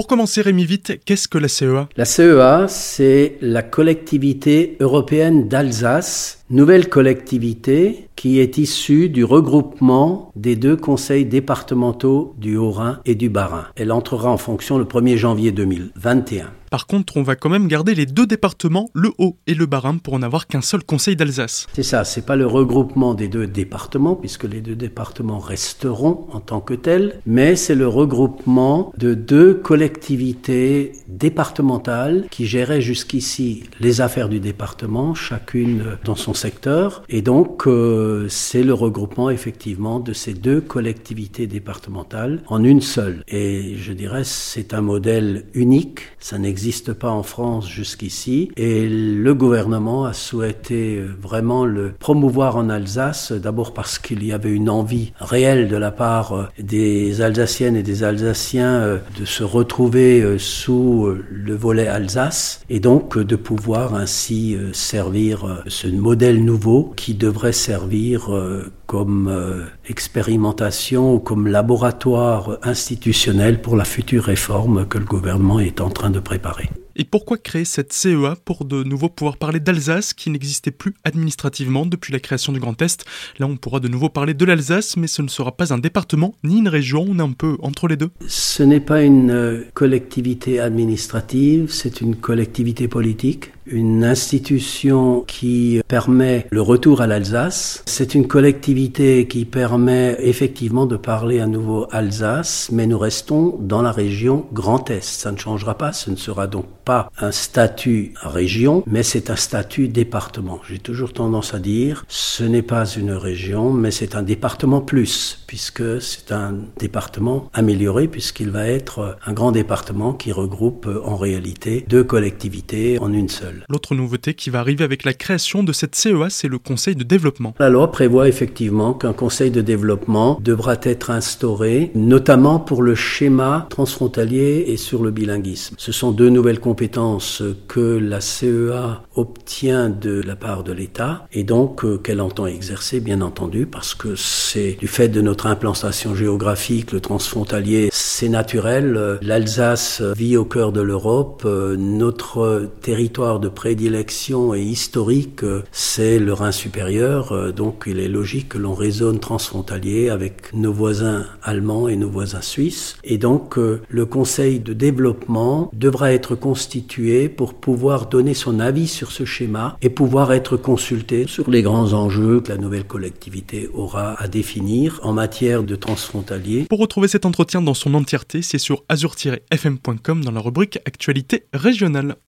Pour commencer, Rémi Vite, qu'est-ce que la CEA La CEA, c'est la collectivité européenne d'Alsace, nouvelle collectivité qui est issue du regroupement des deux conseils départementaux du Haut-Rhin et du Bas-Rhin. Elle entrera en fonction le 1er janvier 2021. Par contre, on va quand même garder les deux départements, le Haut et le Bas-Rhin, pour en avoir qu'un seul conseil d'Alsace. C'est ça, c'est pas le regroupement des deux départements, puisque les deux départements resteront en tant que tels, mais c'est le regroupement de deux collectivités départementales qui géraient jusqu'ici les affaires du département, chacune dans son secteur, et donc euh, c'est le regroupement effectivement de ces deux collectivités départementales en une seule. Et je dirais c'est un modèle unique, ça n'existe pas en France jusqu'ici. Et le gouvernement a souhaité euh, vraiment le promouvoir en Alsace, d'abord parce qu'il y avait une envie réelle de la part euh, des Alsaciennes et des Alsaciens de se retrouver sous le volet Alsace et donc de pouvoir ainsi servir ce modèle nouveau qui devrait servir comme expérimentation ou comme laboratoire institutionnel pour la future réforme que le gouvernement est en train de préparer. Et pourquoi créer cette CEA pour de nouveau pouvoir parler d'Alsace qui n'existait plus administrativement depuis la création du Grand Est? Là, on pourra de nouveau parler de l'Alsace, mais ce ne sera pas un département ni une région, on est un peu entre les deux. Ce n'est pas une euh, collectivité administrative, c'est une collectivité politique une institution qui permet le retour à l'Alsace. C'est une collectivité qui permet effectivement de parler à nouveau Alsace, mais nous restons dans la région Grand Est. Ça ne changera pas, ce ne sera donc pas un statut région, mais c'est un statut département. J'ai toujours tendance à dire, ce n'est pas une région, mais c'est un département plus, puisque c'est un département amélioré, puisqu'il va être un grand département qui regroupe en réalité deux collectivités en une seule. L'autre nouveauté qui va arriver avec la création de cette CEA, c'est le Conseil de développement. La loi prévoit effectivement qu'un Conseil de développement devra être instauré, notamment pour le schéma transfrontalier et sur le bilinguisme. Ce sont deux nouvelles compétences que la CEA obtient de la part de l'État et donc euh, qu'elle entend exercer, bien entendu, parce que c'est du fait de notre implantation géographique, le transfrontalier, c'est naturel. L'Alsace vit au cœur de l'Europe. Euh, notre territoire de prédilection et historique, c'est le Rhin supérieur. Donc il est logique que l'on raisonne transfrontalier avec nos voisins allemands et nos voisins suisses. Et donc euh, le Conseil de développement devra être constitué pour pouvoir donner son avis sur ce schéma et pouvoir être consulté sur les grands enjeux que la nouvelle collectivité aura à définir en matière de transfrontalier. Pour retrouver cet entretien dans son entier c'est sur azur-fm.com dans la rubrique Actualité régionale.